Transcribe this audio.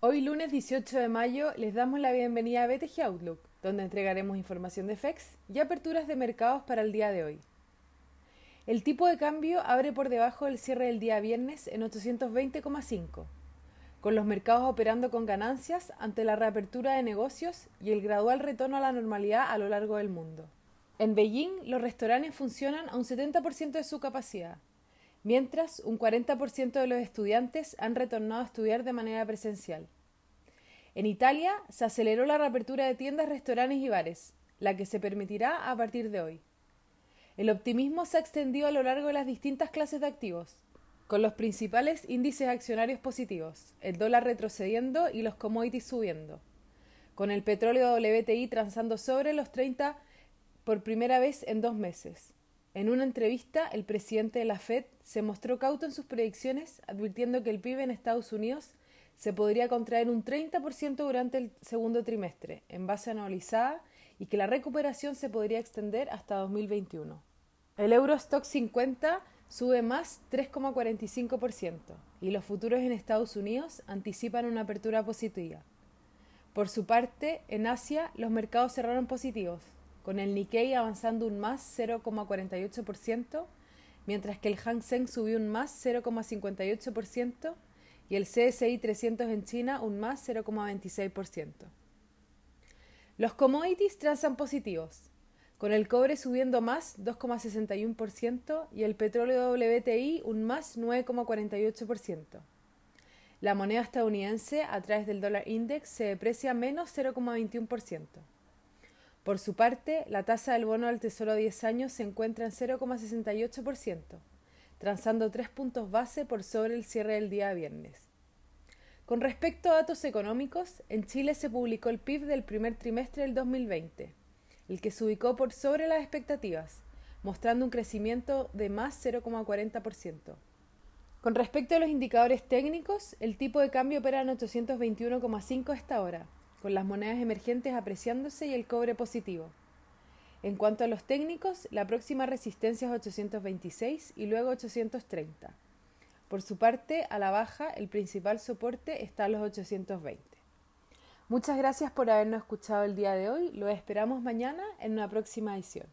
Hoy lunes 18 de mayo les damos la bienvenida a BTG Outlook, donde entregaremos información de FEX y aperturas de mercados para el día de hoy. El tipo de cambio abre por debajo del cierre del día viernes en 820,5, con los mercados operando con ganancias ante la reapertura de negocios y el gradual retorno a la normalidad a lo largo del mundo. En Beijing, los restaurantes funcionan a un 70% de su capacidad, mientras un 40% de los estudiantes han retornado a estudiar de manera presencial. En Italia se aceleró la reapertura de tiendas, restaurantes y bares, la que se permitirá a partir de hoy. El optimismo se ha extendido a lo largo de las distintas clases de activos, con los principales índices accionarios positivos, el dólar retrocediendo y los commodities subiendo, con el petróleo WTI transando sobre los 30 por primera vez en dos meses. En una entrevista, el presidente de la Fed se mostró cauto en sus predicciones, advirtiendo que el PIB en Estados Unidos se podría contraer un 30% durante el segundo trimestre, en base anualizada, y que la recuperación se podría extender hasta 2021. El Eurostock 50 sube más 3,45% y los futuros en Estados Unidos anticipan una apertura positiva. Por su parte, en Asia los mercados cerraron positivos, con el Nikkei avanzando un más 0,48%, mientras que el Hang Seng subió un más 0,58% y el CSI 300 en China un más 0,26%. Los commodities transan positivos, con el cobre subiendo más 2,61% y el petróleo WTI un más 9,48%. La moneda estadounidense a través del dólar index se deprecia menos 0,21%. Por su parte, la tasa del bono del Tesoro a 10 años se encuentra en 0,68%, transando tres puntos base por sobre el cierre del día viernes. Con respecto a datos económicos, en Chile se publicó el PIB del primer trimestre del 2020, el que se ubicó por sobre las expectativas, mostrando un crecimiento de más 0,40%. Con respecto a los indicadores técnicos, el tipo de cambio opera en 821,5 a esta hora, con las monedas emergentes apreciándose y el cobre positivo. En cuanto a los técnicos, la próxima resistencia es 826 y luego 830. Por su parte, a la baja, el principal soporte está a los 820. Muchas gracias por habernos escuchado el día de hoy. Lo esperamos mañana en una próxima edición.